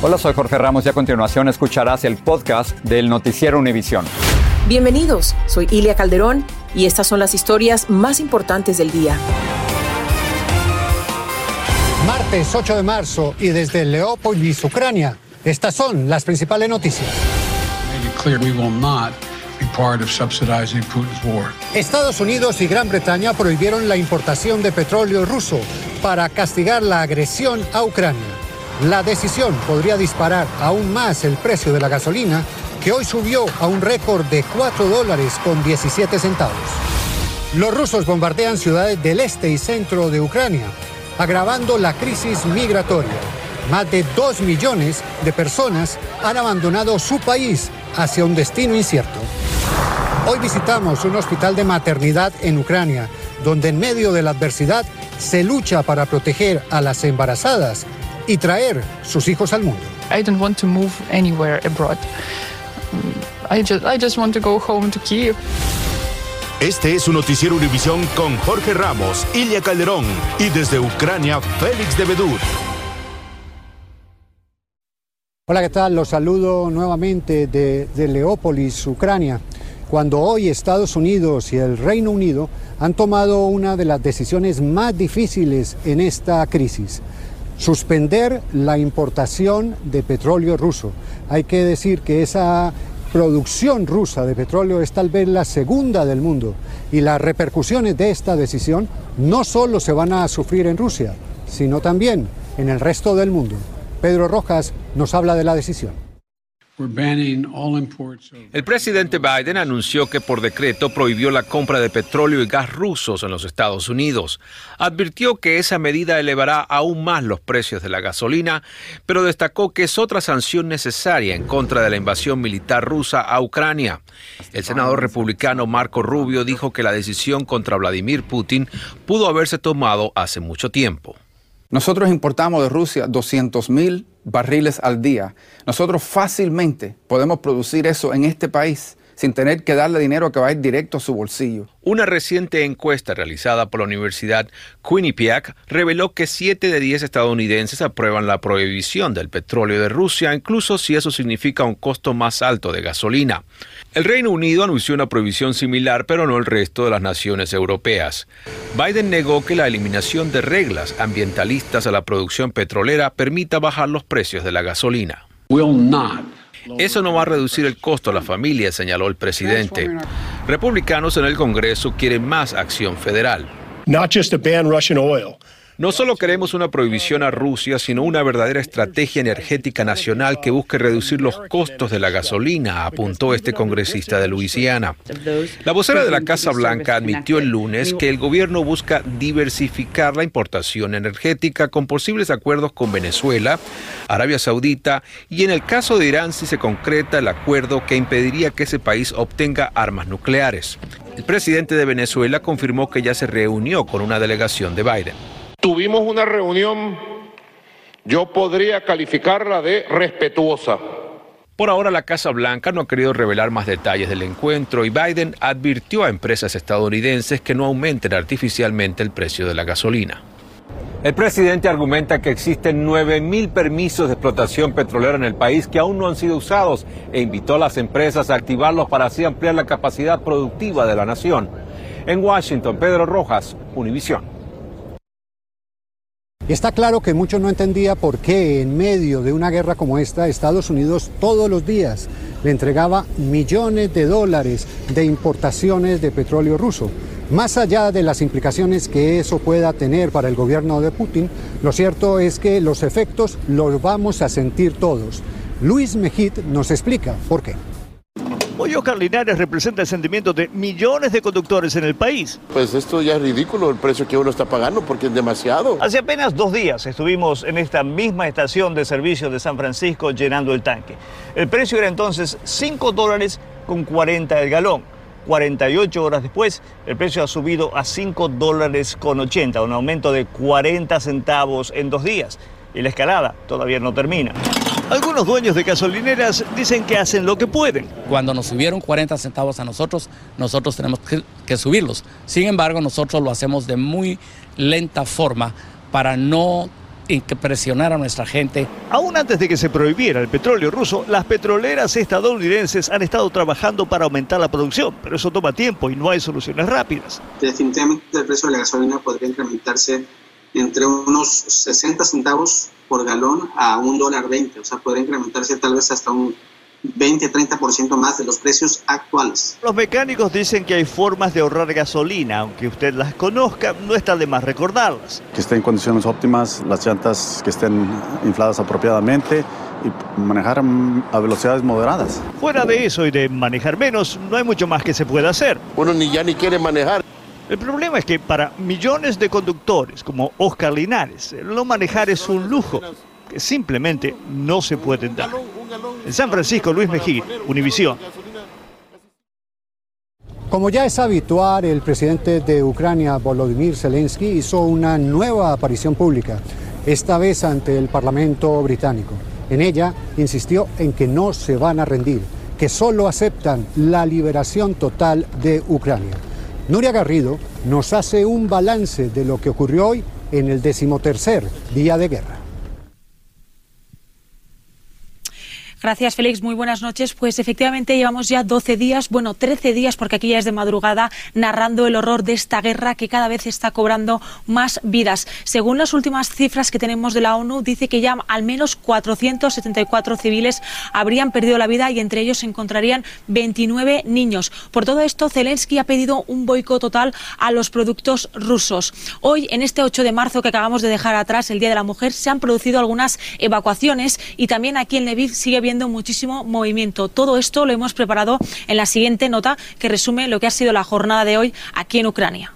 Hola, soy Jorge Ramos y a continuación escucharás el podcast del Noticiero Univisión. Bienvenidos, soy Ilia Calderón y estas son las historias más importantes del día. Martes 8 de marzo y desde Leópolis, Ucrania, estas son las principales noticias. Estados Unidos y Gran Bretaña prohibieron la importación de petróleo ruso para castigar la agresión a Ucrania. La decisión podría disparar aún más el precio de la gasolina, que hoy subió a un récord de 4 dólares con 17 centavos. Los rusos bombardean ciudades del este y centro de Ucrania, agravando la crisis migratoria. Más de 2 millones de personas han abandonado su país hacia un destino incierto. Hoy visitamos un hospital de maternidad en Ucrania, donde en medio de la adversidad se lucha para proteger a las embarazadas y traer sus hijos al mundo. I don't want to move anywhere abroad. I just, I just want to go home to Kiev. Este es su noticiero Univisión con Jorge Ramos, Ilia Calderón y desde Ucrania, Félix de Bedut. Hola, ¿qué tal? Los saludo nuevamente de, de Leópolis, Ucrania, cuando hoy Estados Unidos y el Reino Unido han tomado una de las decisiones más difíciles en esta crisis suspender la importación de petróleo ruso. Hay que decir que esa producción rusa de petróleo es tal vez la segunda del mundo y las repercusiones de esta decisión no solo se van a sufrir en Rusia, sino también en el resto del mundo. Pedro Rojas nos habla de la decisión. El presidente Biden anunció que por decreto prohibió la compra de petróleo y gas rusos en los Estados Unidos. Advirtió que esa medida elevará aún más los precios de la gasolina, pero destacó que es otra sanción necesaria en contra de la invasión militar rusa a Ucrania. El senador republicano Marco Rubio dijo que la decisión contra Vladimir Putin pudo haberse tomado hace mucho tiempo. Nosotros importamos de Rusia 200 mil barriles al día. Nosotros fácilmente podemos producir eso en este país sin tener que darle dinero que va a ir directo a su bolsillo. Una reciente encuesta realizada por la Universidad Quinnipiac reveló que 7 de 10 estadounidenses aprueban la prohibición del petróleo de Rusia, incluso si eso significa un costo más alto de gasolina. El Reino Unido anunció una prohibición similar, pero no el resto de las naciones europeas. Biden negó que la eliminación de reglas ambientalistas a la producción petrolera permita bajar los precios de la gasolina. Eso no va a reducir el costo a la familia, señaló el presidente. Republicanos en el Congreso quieren más acción federal. No solo queremos una prohibición a Rusia, sino una verdadera estrategia energética nacional que busque reducir los costos de la gasolina, apuntó este congresista de Luisiana. La vocera de la Casa Blanca admitió el lunes que el gobierno busca diversificar la importación energética con posibles acuerdos con Venezuela, Arabia Saudita y en el caso de Irán si se concreta el acuerdo que impediría que ese país obtenga armas nucleares. El presidente de Venezuela confirmó que ya se reunió con una delegación de Biden. Tuvimos una reunión, yo podría calificarla de respetuosa. Por ahora la Casa Blanca no ha querido revelar más detalles del encuentro y Biden advirtió a empresas estadounidenses que no aumenten artificialmente el precio de la gasolina. El presidente argumenta que existen 9.000 permisos de explotación petrolera en el país que aún no han sido usados e invitó a las empresas a activarlos para así ampliar la capacidad productiva de la nación. En Washington, Pedro Rojas, Univisión. Está claro que muchos no entendía por qué en medio de una guerra como esta Estados Unidos todos los días le entregaba millones de dólares de importaciones de petróleo ruso. Más allá de las implicaciones que eso pueda tener para el gobierno de Putin, lo cierto es que los efectos los vamos a sentir todos. Luis Mejid nos explica por qué. Hoy Oscar Linares representa el sentimiento de millones de conductores en el país. Pues esto ya es ridículo el precio que uno está pagando porque es demasiado. Hace apenas dos días estuvimos en esta misma estación de servicio de San Francisco llenando el tanque. El precio era entonces 5 dólares con 40 el galón. 48 horas después, el precio ha subido a 5 dólares con 80, un aumento de 40 centavos en dos días. Y la escalada todavía no termina. Algunos dueños de gasolineras dicen que hacen lo que pueden. Cuando nos subieron 40 centavos a nosotros, nosotros tenemos que, que subirlos. Sin embargo, nosotros lo hacemos de muy lenta forma para no presionar a nuestra gente. Aún antes de que se prohibiera el petróleo ruso, las petroleras estadounidenses han estado trabajando para aumentar la producción, pero eso toma tiempo y no hay soluciones rápidas. Definitivamente el precio de la gasolina podría incrementarse entre unos 60 centavos por galón a un dólar 20, o sea, podría incrementarse tal vez hasta un 20-30% más de los precios actuales. Los mecánicos dicen que hay formas de ahorrar gasolina, aunque usted las conozca, no está de más recordarlas. Que estén en condiciones óptimas, las llantas que estén infladas apropiadamente y manejar a velocidades moderadas. Fuera de eso y de manejar menos, no hay mucho más que se pueda hacer. Uno ni ya ni quiere manejar. El problema es que para millones de conductores como Oscar Linares, no manejar es un lujo que simplemente no se pueden dar. En San Francisco, Luis Mejía, Univisión. Como ya es habitual, el presidente de Ucrania, Volodymyr Zelensky, hizo una nueva aparición pública, esta vez ante el Parlamento británico. En ella insistió en que no se van a rendir, que solo aceptan la liberación total de Ucrania. Nuria Garrido nos hace un balance de lo que ocurrió hoy en el decimotercer día de guerra. Gracias, Félix. Muy buenas noches. Pues efectivamente llevamos ya 12 días, bueno, 13 días, porque aquí ya es de madrugada, narrando el horror de esta guerra que cada vez está cobrando más vidas. Según las últimas cifras que tenemos de la ONU, dice que ya al menos 474 civiles habrían perdido la vida y entre ellos se encontrarían 29 niños. Por todo esto, Zelensky ha pedido un boicot total a los productos rusos. Hoy, en este 8 de marzo que acabamos de dejar atrás, el Día de la Mujer, se han producido algunas evacuaciones y también aquí en Lviv sigue viendo muchísimo movimiento. Todo esto lo hemos preparado en la siguiente nota que resume lo que ha sido la jornada de hoy aquí en Ucrania.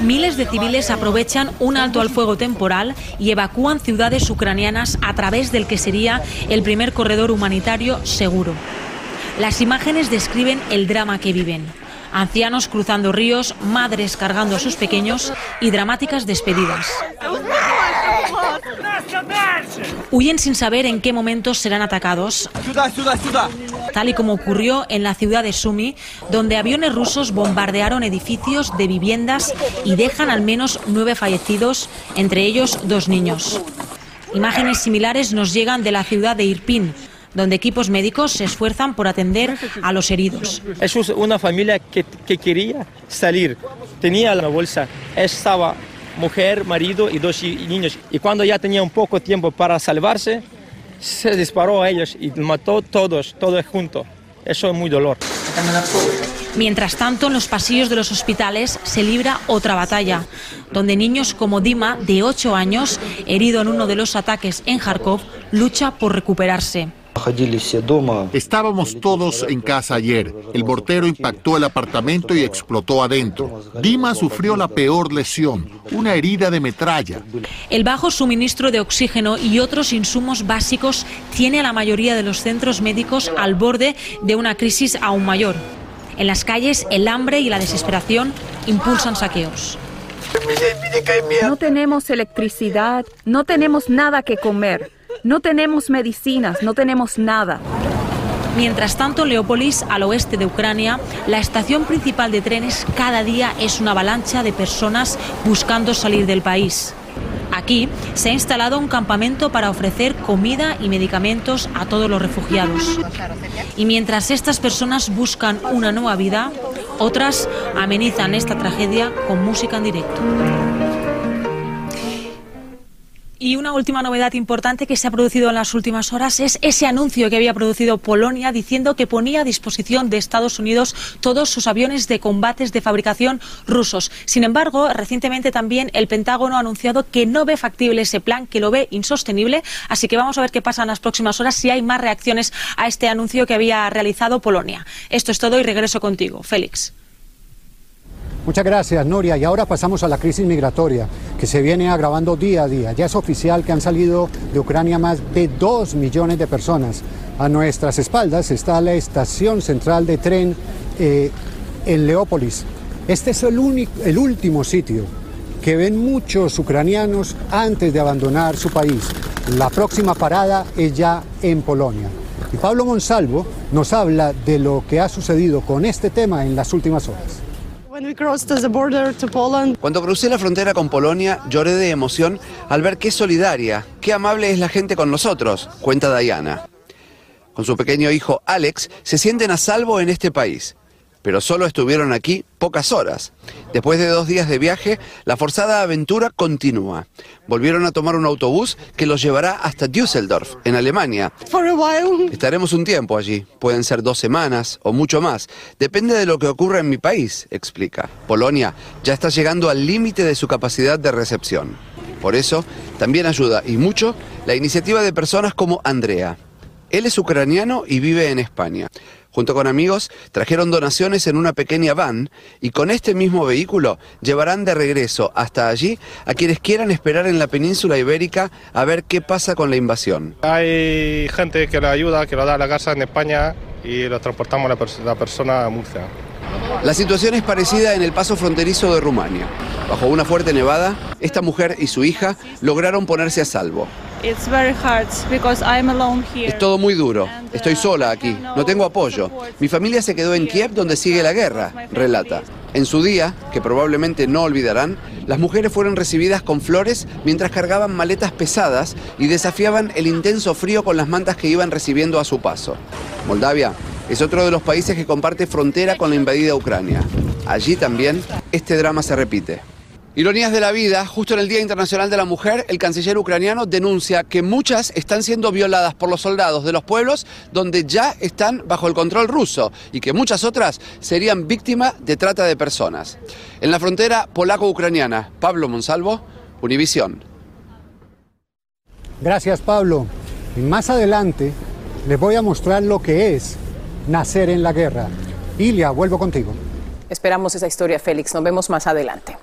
Miles de civiles aprovechan un alto al fuego temporal y evacúan ciudades ucranianas a través del que sería el primer corredor humanitario seguro. Las imágenes describen el drama que viven. Ancianos cruzando ríos, madres cargando a sus pequeños y dramáticas despedidas. Huyen sin saber en qué momentos serán atacados, tal y como ocurrió en la ciudad de Sumi, donde aviones rusos bombardearon edificios de viviendas y dejan al menos nueve fallecidos, entre ellos dos niños. Imágenes similares nos llegan de la ciudad de Irpin, donde equipos médicos se esfuerzan por atender a los heridos. Es una familia que, que quería salir, tenía la bolsa, estaba mujer, marido y dos niños. Y cuando ya tenía un poco tiempo para salvarse, se disparó a ellos y mató todos, todos juntos. Eso es muy dolor. Mientras tanto, en los pasillos de los hospitales se libra otra batalla, donde niños como Dima, de 8 años, herido en uno de los ataques en Kharkov, lucha por recuperarse. Estábamos todos en casa ayer. El mortero impactó el apartamento y explotó adentro. Dima sufrió la peor lesión, una herida de metralla. El bajo suministro de oxígeno y otros insumos básicos tiene a la mayoría de los centros médicos al borde de una crisis aún mayor. En las calles, el hambre y la desesperación impulsan saqueos. No tenemos electricidad, no tenemos nada que comer. No tenemos medicinas, no tenemos nada. Mientras tanto, en Leópolis, al oeste de Ucrania, la estación principal de trenes cada día es una avalancha de personas buscando salir del país. Aquí se ha instalado un campamento para ofrecer comida y medicamentos a todos los refugiados. Y mientras estas personas buscan una nueva vida, otras amenizan esta tragedia con música en directo. Y una última novedad importante que se ha producido en las últimas horas es ese anuncio que había producido Polonia diciendo que ponía a disposición de Estados Unidos todos sus aviones de combates de fabricación rusos. Sin embargo, recientemente también el Pentágono ha anunciado que no ve factible ese plan, que lo ve insostenible. Así que vamos a ver qué pasa en las próximas horas si hay más reacciones a este anuncio que había realizado Polonia. Esto es todo y regreso contigo, Félix. Muchas gracias, Noria. Y ahora pasamos a la crisis migratoria, que se viene agravando día a día. Ya es oficial que han salido de Ucrania más de dos millones de personas. A nuestras espaldas está la estación central de tren eh, en Leópolis. Este es el, único, el último sitio que ven muchos ucranianos antes de abandonar su país. La próxima parada es ya en Polonia. Y Pablo Monsalvo nos habla de lo que ha sucedido con este tema en las últimas horas. Cuando crucé la frontera con Polonia, lloré de emoción al ver qué solidaria, qué amable es la gente con nosotros, cuenta Diana. Con su pequeño hijo Alex, se sienten a salvo en este país pero solo estuvieron aquí pocas horas. Después de dos días de viaje, la forzada aventura continúa. Volvieron a tomar un autobús que los llevará hasta Düsseldorf, en Alemania. Estaremos un tiempo allí, pueden ser dos semanas o mucho más. Depende de lo que ocurra en mi país, explica. Polonia ya está llegando al límite de su capacidad de recepción. Por eso, también ayuda y mucho la iniciativa de personas como Andrea. Él es ucraniano y vive en España. Junto con amigos, trajeron donaciones en una pequeña van y con este mismo vehículo llevarán de regreso hasta allí a quienes quieran esperar en la península ibérica a ver qué pasa con la invasión. Hay gente que le ayuda, que lo da a la casa en España y lo transportamos a la, la persona a Murcia. La situación es parecida en el paso fronterizo de Rumania. Bajo una fuerte nevada, esta mujer y su hija lograron ponerse a salvo. Es todo muy duro. Estoy sola aquí. No tengo apoyo. Mi familia se quedó en Kiev donde sigue la guerra, relata. En su día, que probablemente no olvidarán, las mujeres fueron recibidas con flores mientras cargaban maletas pesadas y desafiaban el intenso frío con las mantas que iban recibiendo a su paso. Moldavia es otro de los países que comparte frontera con la invadida Ucrania. Allí también este drama se repite. Ironías de la vida, justo en el Día Internacional de la Mujer, el canciller ucraniano denuncia que muchas están siendo violadas por los soldados de los pueblos donde ya están bajo el control ruso y que muchas otras serían víctimas de trata de personas. En la frontera polaco-ucraniana, Pablo Monsalvo, Univisión. Gracias Pablo. Y más adelante les voy a mostrar lo que es nacer en la guerra. Ilia, vuelvo contigo. Esperamos esa historia, Félix. Nos vemos más adelante.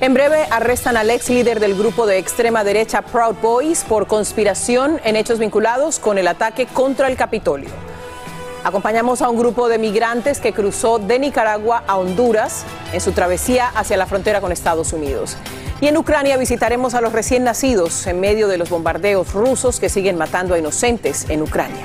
En breve arrestan al ex líder del grupo de extrema derecha Proud Boys por conspiración en hechos vinculados con el ataque contra el Capitolio. Acompañamos a un grupo de migrantes que cruzó de Nicaragua a Honduras en su travesía hacia la frontera con Estados Unidos. Y en Ucrania visitaremos a los recién nacidos en medio de los bombardeos rusos que siguen matando a inocentes en Ucrania.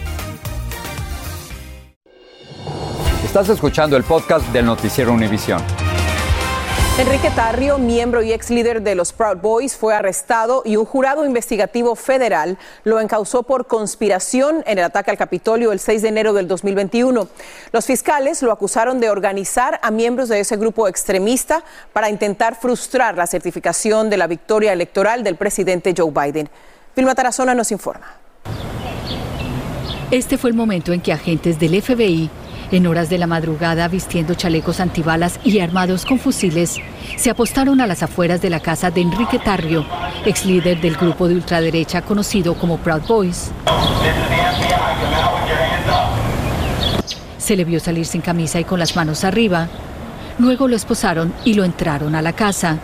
Estás escuchando el podcast del noticiero Univisión. Enrique Tarrio, miembro y ex líder de los Proud Boys, fue arrestado y un jurado investigativo federal lo encausó por conspiración en el ataque al Capitolio el 6 de enero del 2021. Los fiscales lo acusaron de organizar a miembros de ese grupo extremista para intentar frustrar la certificación de la victoria electoral del presidente Joe Biden. Vilma Tarazona nos informa. Este fue el momento en que agentes del FBI en horas de la madrugada, vistiendo chalecos antibalas y armados con fusiles, se apostaron a las afueras de la casa de Enrique Tarrio, ex líder del grupo de ultraderecha conocido como Proud Boys. Se le vio salir sin camisa y con las manos arriba. Luego lo esposaron y lo entraron a la casa.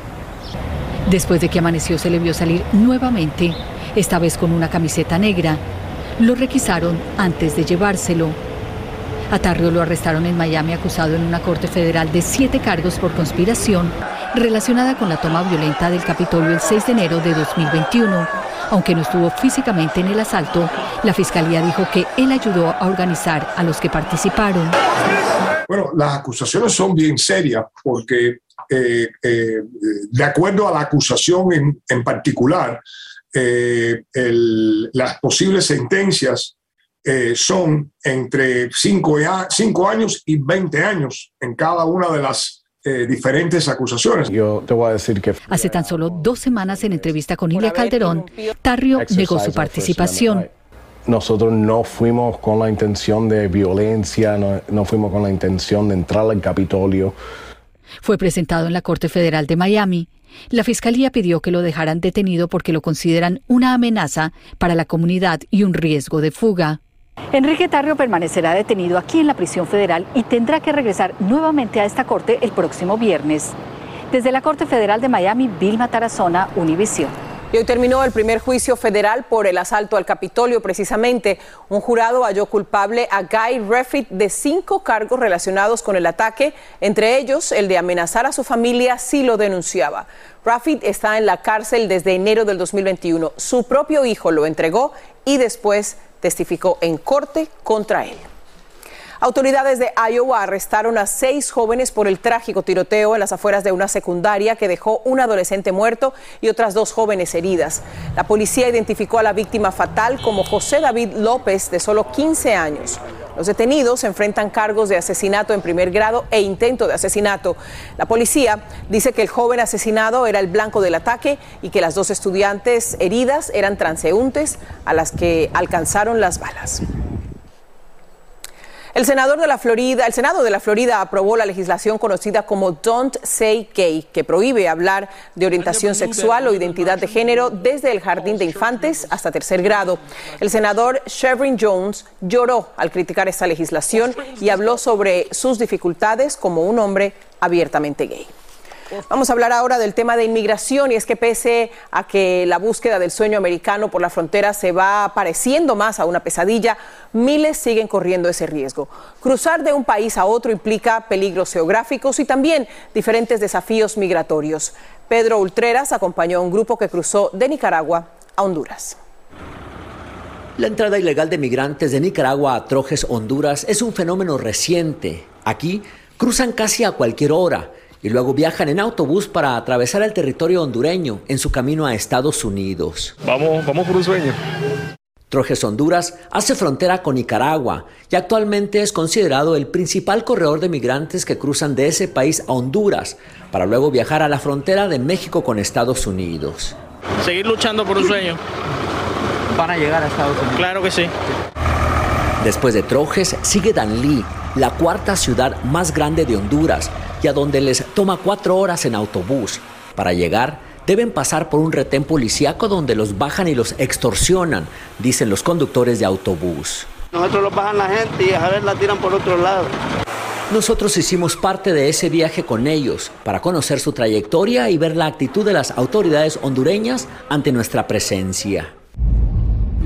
Después de que amaneció se le vio salir nuevamente, esta vez con una camiseta negra. Lo requisaron antes de llevárselo. A lo arrestaron en Miami acusado en una corte federal de siete cargos por conspiración relacionada con la toma violenta del Capitolio el 6 de enero de 2021. Aunque no estuvo físicamente en el asalto, la fiscalía dijo que él ayudó a organizar a los que participaron. Bueno, las acusaciones son bien serias porque eh, eh, de acuerdo a la acusación en, en particular, eh, las posibles sentencias eh, son entre 5 años y 20 años en cada una de las eh, diferentes acusaciones. Yo te voy a decir que... Hace tan solo dos semanas en entrevista con Ilia Calderón, Tarrio negó su participación. Nosotros no fuimos con la intención de violencia, no, no fuimos con la intención de entrar al Capitolio. Fue presentado en la Corte Federal de Miami. La Fiscalía pidió que lo dejaran detenido porque lo consideran una amenaza para la comunidad y un riesgo de fuga. Enrique Tarrio permanecerá detenido aquí en la prisión federal y tendrá que regresar nuevamente a esta corte el próximo viernes. Desde la Corte Federal de Miami, Vilma Tarazona, Univisión. Y hoy terminó el primer juicio federal por el asalto al Capitolio. Precisamente, un jurado halló culpable a Guy Reffitt de cinco cargos relacionados con el ataque, entre ellos el de amenazar a su familia si lo denunciaba. Reffitt está en la cárcel desde enero del 2021. Su propio hijo lo entregó y después testificó en corte contra él. Autoridades de Iowa arrestaron a seis jóvenes por el trágico tiroteo en las afueras de una secundaria que dejó un adolescente muerto y otras dos jóvenes heridas. La policía identificó a la víctima fatal como José David López, de solo 15 años. Los detenidos enfrentan cargos de asesinato en primer grado e intento de asesinato. La policía dice que el joven asesinado era el blanco del ataque y que las dos estudiantes heridas eran transeúntes a las que alcanzaron las balas. El senador de la Florida, el Senado de la Florida aprobó la legislación conocida como Don't Say Gay, que prohíbe hablar de orientación sexual o identidad de género desde el jardín de infantes hasta tercer grado. El senador Chevron Jones lloró al criticar esta legislación y habló sobre sus dificultades como un hombre abiertamente gay. Vamos a hablar ahora del tema de inmigración y es que pese a que la búsqueda del sueño americano por la frontera se va pareciendo más a una pesadilla, miles siguen corriendo ese riesgo. Cruzar de un país a otro implica peligros geográficos y también diferentes desafíos migratorios. Pedro Ultreras acompañó a un grupo que cruzó de Nicaragua a Honduras. La entrada ilegal de migrantes de Nicaragua a Trojes, Honduras, es un fenómeno reciente. Aquí cruzan casi a cualquier hora y luego viajan en autobús para atravesar el territorio hondureño en su camino a Estados Unidos. Vamos, vamos por un sueño. Trojes Honduras hace frontera con Nicaragua y actualmente es considerado el principal corredor de migrantes que cruzan de ese país a Honduras para luego viajar a la frontera de México con Estados Unidos. Seguir luchando por un sueño. Para llegar a Estados Unidos. Claro que sí. Después de Trojes sigue Danlí, la cuarta ciudad más grande de Honduras y a donde les toma cuatro horas en autobús. Para llegar, deben pasar por un retén policíaco donde los bajan y los extorsionan, dicen los conductores de autobús. Nosotros los bajan la gente y a ver la tiran por otro lado. Nosotros hicimos parte de ese viaje con ellos para conocer su trayectoria y ver la actitud de las autoridades hondureñas ante nuestra presencia.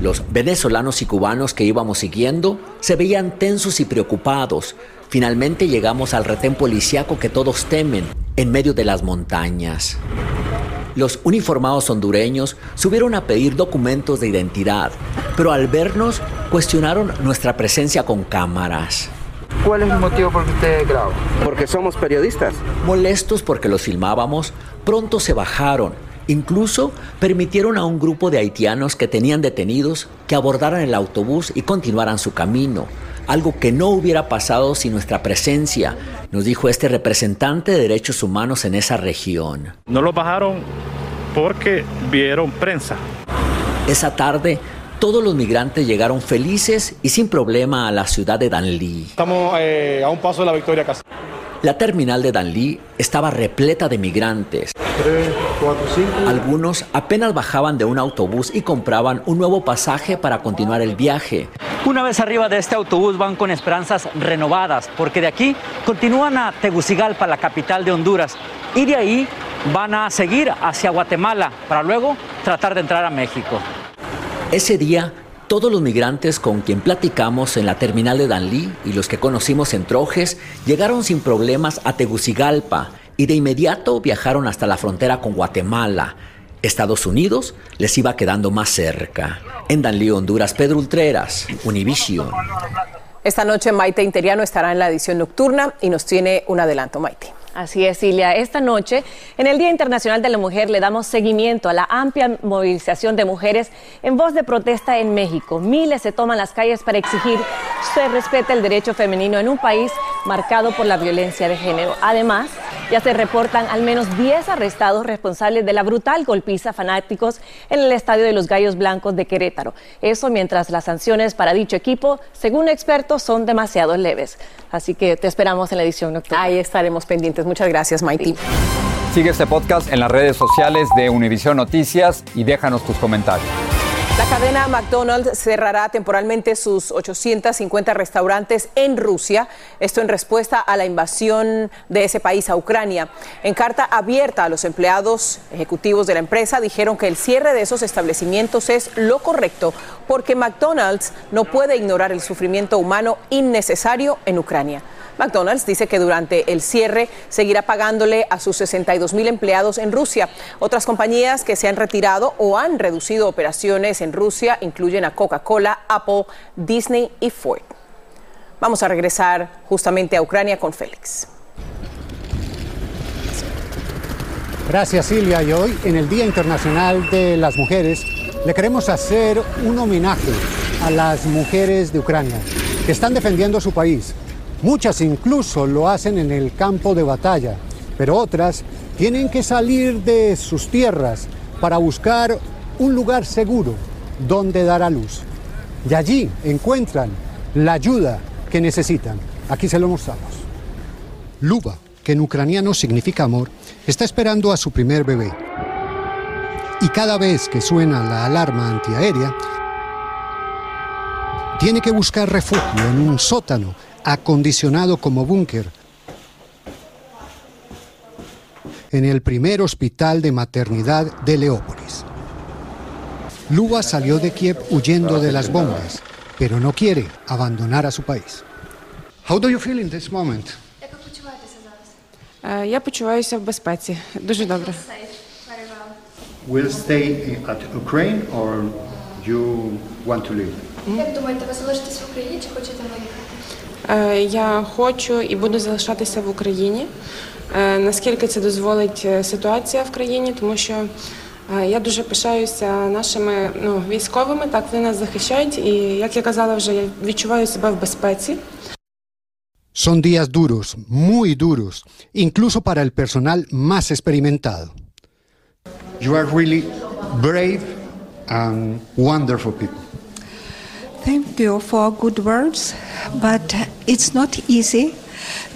Los venezolanos y cubanos que íbamos siguiendo se veían tensos y preocupados. Finalmente llegamos al retén policíaco que todos temen, en medio de las montañas. Los uniformados hondureños subieron a pedir documentos de identidad, pero al vernos cuestionaron nuestra presencia con cámaras. ¿Cuál es el motivo por el que ustedes graban? Porque somos periodistas. Molestos porque los filmábamos, pronto se bajaron. Incluso permitieron a un grupo de haitianos que tenían detenidos que abordaran el autobús y continuaran su camino. Algo que no hubiera pasado sin nuestra presencia, nos dijo este representante de derechos humanos en esa región. No lo bajaron porque vieron prensa. Esa tarde, todos los migrantes llegaron felices y sin problema a la ciudad de Danlí. Estamos eh, a un paso de la victoria casi. La terminal de Danlí estaba repleta de migrantes. Tres, cuatro, cinco. Algunos apenas bajaban de un autobús y compraban un nuevo pasaje para continuar el viaje. Una vez arriba de este autobús van con esperanzas renovadas, porque de aquí continúan a Tegucigalpa, la capital de Honduras, y de ahí van a seguir hacia Guatemala para luego tratar de entrar a México. Ese día, todos los migrantes con quien platicamos en la terminal de Danlí y los que conocimos en Trojes llegaron sin problemas a Tegucigalpa y de inmediato viajaron hasta la frontera con Guatemala. Estados Unidos les iba quedando más cerca. En Danlí, Honduras, Pedro Ultreras, Univision. Esta noche Maite Interiano estará en la edición nocturna y nos tiene un adelanto, Maite. Así es, Silvia. Esta noche, en el Día Internacional de la Mujer, le damos seguimiento a la amplia movilización de mujeres en voz de protesta en México. Miles se toman las calles para exigir se respete el derecho femenino en un país marcado por la violencia de género. Además, ya se reportan al menos 10 arrestados responsables de la brutal golpiza fanáticos en el Estadio de los Gallos Blancos de Querétaro. Eso mientras las sanciones para dicho equipo, según expertos, son demasiado leves. Así que te esperamos en la edición nocturna. Ahí estaremos pendientes. Muchas gracias, Maiti. Sigue este podcast en las redes sociales de Univision Noticias y déjanos tus comentarios. La cadena McDonald's cerrará temporalmente sus 850 restaurantes en Rusia, esto en respuesta a la invasión de ese país a Ucrania. En carta abierta a los empleados ejecutivos de la empresa dijeron que el cierre de esos establecimientos es lo correcto porque McDonald's no puede ignorar el sufrimiento humano innecesario en Ucrania. McDonald's dice que durante el cierre seguirá pagándole a sus 62 mil empleados en Rusia. Otras compañías que se han retirado o han reducido operaciones en Rusia incluyen a Coca-Cola, Apple, Disney y Ford. Vamos a regresar justamente a Ucrania con Félix. Gracias Silvia y hoy en el Día Internacional de las Mujeres le queremos hacer un homenaje a las mujeres de Ucrania que están defendiendo su país Muchas incluso lo hacen en el campo de batalla, pero otras tienen que salir de sus tierras para buscar un lugar seguro donde dar a luz. Y allí encuentran la ayuda que necesitan. Aquí se lo mostramos. Luba, que en ucraniano significa amor, está esperando a su primer bebé. Y cada vez que suena la alarma antiaérea, tiene que buscar refugio en un sótano acondicionado como búnker en el primer hospital de maternidad de Leópolis. Luba salió de Kiev huyendo de las bombas, pero no quiere abandonar a su país. How do you feel in this moment? Я почуваюся в безпеці. Дуже добре. Will stay at Ukraine or you want to leave? Як думаєте, ви залишитесь в Україні чи хочете виїхати? Я хочу і буду залишатися в Україні. Наскільки це дозволить ситуація в країні, тому що я дуже пишаюся нашими ну, військовими, так вони нас захищають, і як я казала вже, я відчуваю себе в безпеці. Son días duros, muy duros, incluso para el personal más experimentado. You are really brave and wonderful people. Thank you for good words, but it's not easy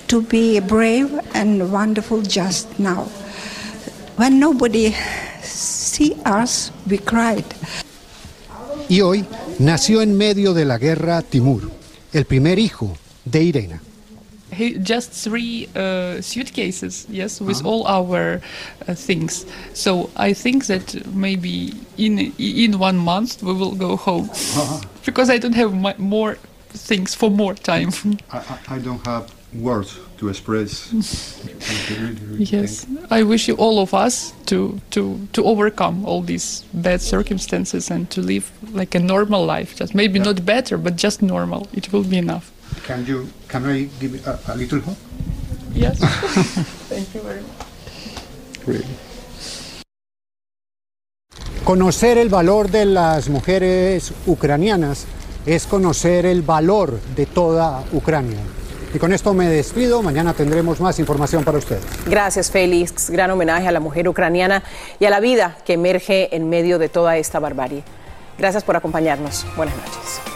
to be brave and wonderful just now. When nobody see us, we cried. Y hoy nació en medio de la guerra Timur, el primer hijo de Irena. He, just three uh, suitcases, yes, with all our uh, things. So I think that maybe in in one month we will go home because I don't have my, more things for more time. I, I, I don't have words to express. really, really yes. I wish you all of us to to to overcome all these bad circumstances and to live like a normal life. Just maybe not better, but just normal. It will be enough. Can you can I give a, a little hope? Yes. Thank you very much. Really. Conocer el valor de las mujeres ucranianas es conocer el valor de toda Ucrania. Y con esto me despido. Mañana tendremos más información para ustedes. Gracias, Félix. Gran homenaje a la mujer ucraniana y a la vida que emerge en medio de toda esta barbarie. Gracias por acompañarnos. Buenas noches.